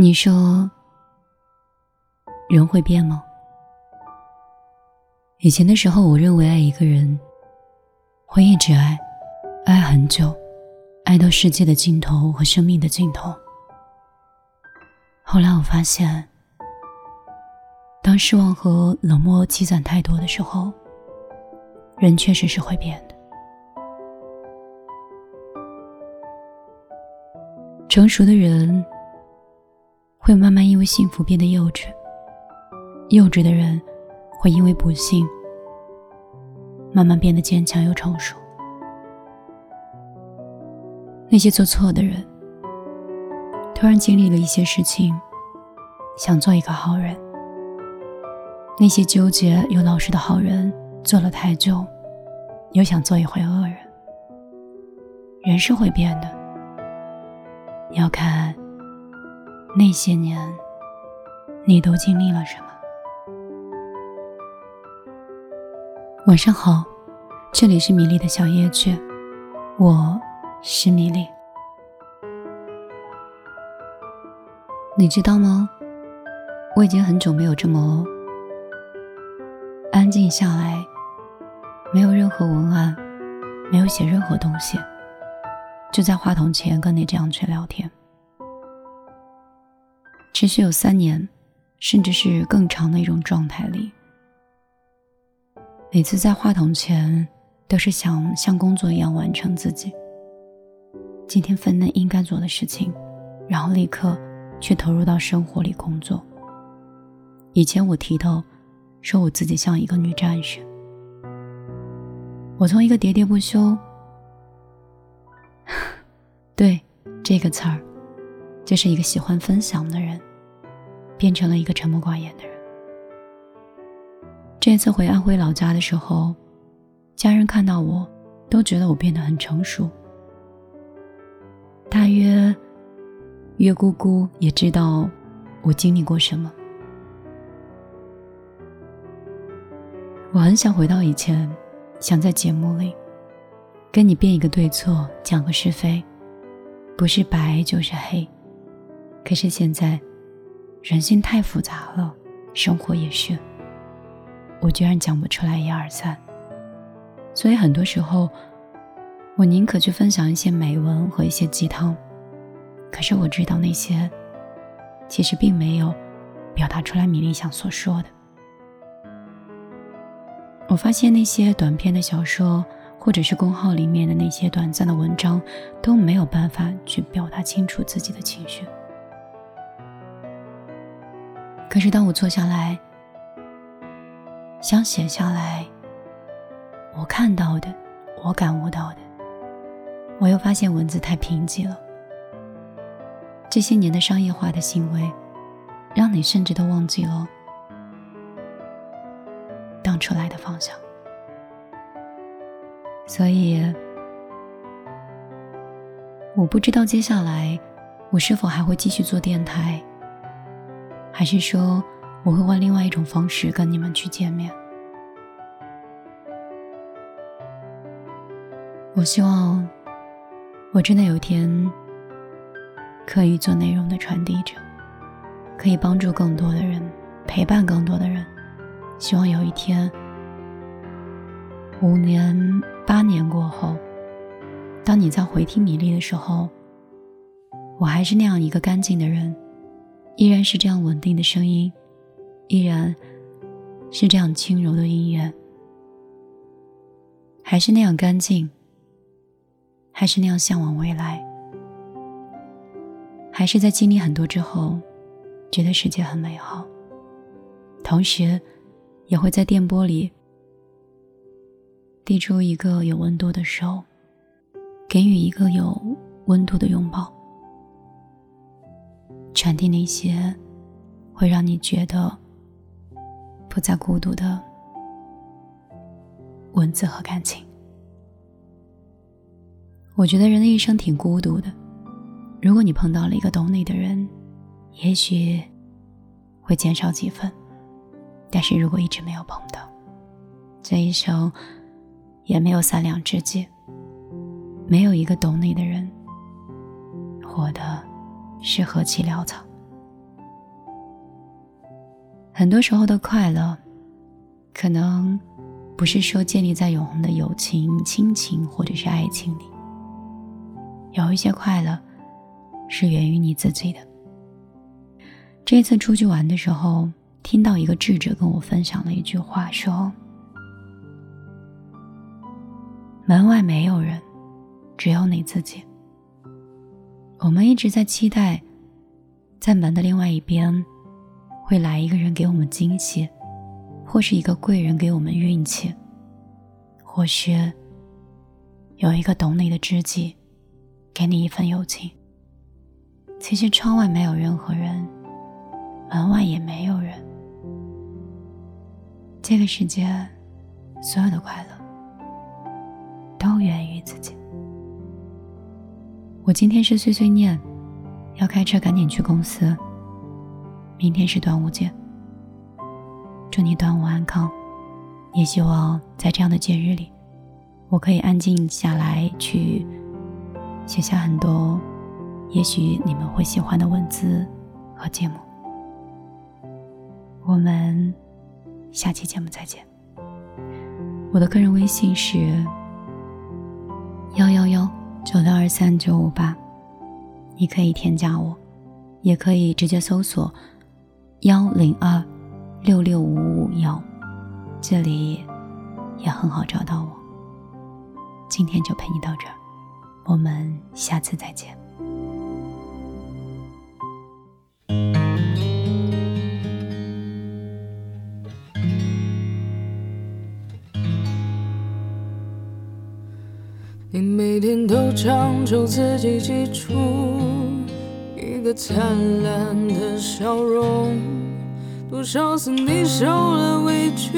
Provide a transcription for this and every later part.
你说，人会变吗？以前的时候，我认为爱一个人会一直爱，爱很久，爱到世界的尽头和生命的尽头。后来我发现，当失望和冷漠积攒太多的时候，人确实是会变的。成熟的人。会慢慢因为幸福变得幼稚，幼稚的人会因为不幸慢慢变得坚强又成熟。那些做错的人，突然经历了一些事情，想做一个好人；那些纠结又老实的好人，做了太久，又想做一回恶人。人是会变的，要看。那些年，你都经历了什么？晚上好，这里是米粒的小夜曲，我是米粒。你知道吗？我已经很久没有这么安静下来，没有任何文案，没有写任何东西，就在话筒前跟你这样去聊天。持续有三年，甚至是更长的一种状态里。每次在话筒前，都是想像工作一样完成自己今天分内应该做的事情，然后立刻去投入到生活里工作。以前我提到，说我自己像一个女战士。我从一个喋喋不休，对这个词儿，就是一个喜欢分享的人。变成了一个沉默寡言的人。这次回安徽老家的时候，家人看到我，都觉得我变得很成熟。大约，月姑姑也知道我经历过什么。我很想回到以前，想在节目里，跟你辩一个对错，讲个是非，不是白就是黑。可是现在。人性太复杂了，生活也是。我居然讲不出来一二三，所以很多时候，我宁可去分享一些美文和一些鸡汤。可是我知道那些，其实并没有表达出来米粒想所说的。我发现那些短篇的小说，或者是公号里面的那些短暂的文章，都没有办法去表达清楚自己的情绪。可是，当我坐下来，想写下来我看到的、我感悟到的，我又发现文字太贫瘠了。这些年的商业化的行为，让你甚至都忘记了当初来的方向。所以，我不知道接下来我是否还会继续做电台。还是说，我会换另外一种方式跟你们去见面。我希望，我真的有一天可以做内容的传递者，可以帮助更多的人，陪伴更多的人。希望有一天，五年、八年过后，当你在回听米粒的时候，我还是那样一个干净的人。依然是这样稳定的声音，依然是这样轻柔的音乐，还是那样干净，还是那样向往未来，还是在经历很多之后，觉得世界很美好，同时也会在电波里递出一个有温度的手，给予一个有温度的拥抱。传递那些会让你觉得不再孤独的文字和感情。我觉得人的一生挺孤独的。如果你碰到了一个懂你的人，也许会减少几分；但是如果一直没有碰到，这一生也没有三两知己，没有一个懂你的人，活的。是何其潦草。很多时候的快乐，可能不是说建立在永恒的友情、亲情或者是爱情里。有一些快乐，是源于你自己的。这次出去玩的时候，听到一个智者跟我分享了一句话，说：“门外没有人，只有你自己。”我们一直在期待，在门的另外一边，会来一个人给我们惊喜，或是一个贵人给我们运气，或是有一个懂你的知己，给你一份友情。其实窗外没有任何人，门外也没有人。这个世界，所有的快乐，都源于自己。我今天是碎碎念，要开车赶紧去公司。明天是端午节，祝你端午安康。也希望在这样的节日里，我可以安静下来，去写下很多也许你们会喜欢的文字和节目。我们下期节目再见。我的个人微信是幺幺幺。九六二三九五八，你可以添加我，也可以直接搜索幺零二六六五五幺，这里也很好找到我。今天就陪你到这儿，我们下次再见。每天都强求自己挤出一个灿烂的笑容，多少次你受了委屈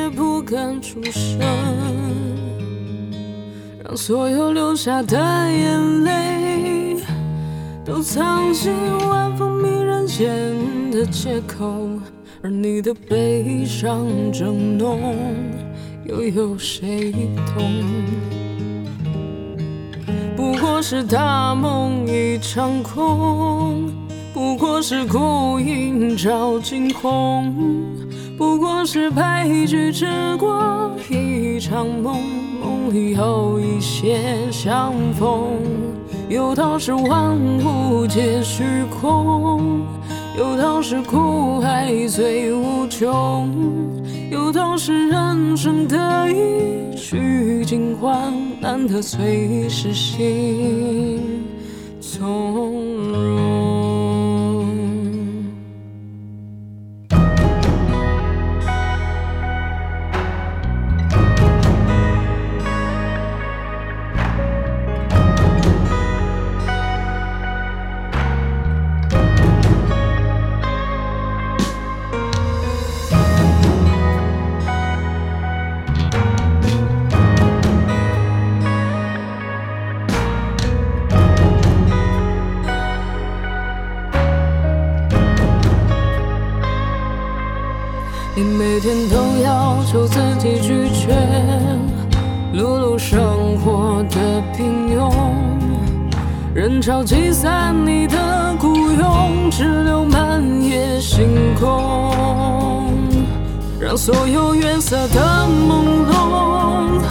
也不敢出声，让所有流下的眼泪都藏进晚风迷人间的借口，而你的悲伤正浓。又有谁懂？是大梦一场空，不过是孤影照惊鸿，不过是白驹之过一场梦，梦里有一些相逢。有道是万物皆虚空，有道是苦海最无穷。有道是人生得意须尽欢，难得最是心从你每天都要求自己拒绝碌碌生活的平庸，人潮挤散你的孤勇，只留满夜星空，让所有月色的朦胧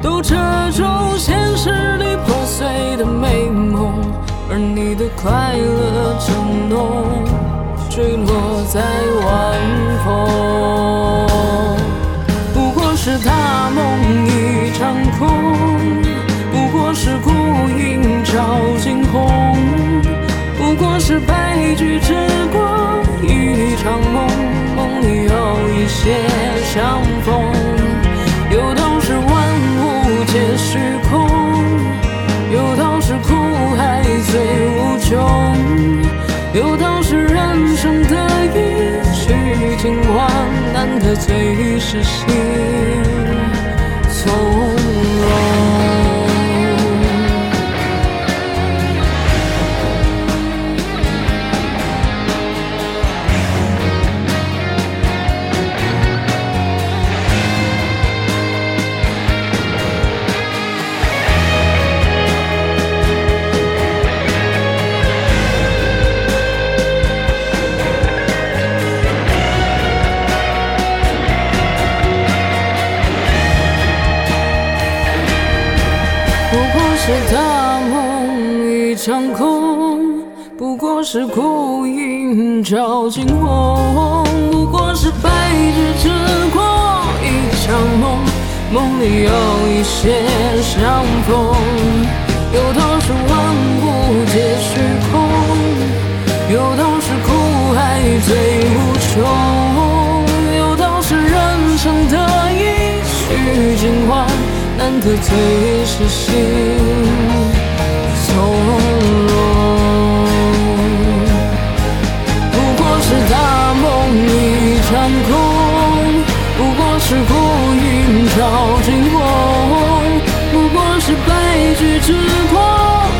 都遮住现实里破碎的美梦，而你的快乐正浓。坠落在晚风，不过是大梦一场空，不过是孤影照惊鸿，不过是白驹之过一场梦，梦里有一些相逢。是谁是大梦一场空，不过是孤影照惊鸿，不过是白驹之过一场梦，梦里有一些相逢。最是心从容，不过是大梦一场空，不过是孤云照惊鸿，不过是白驹之过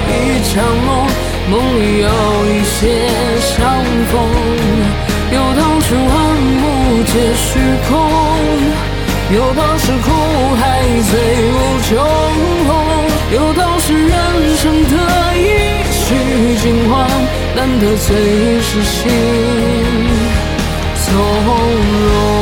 一场梦，梦里有一些相逢。有道是万物皆虚空。有道是苦海最无穷，有道是人生得意须尽欢，难得最是心从容。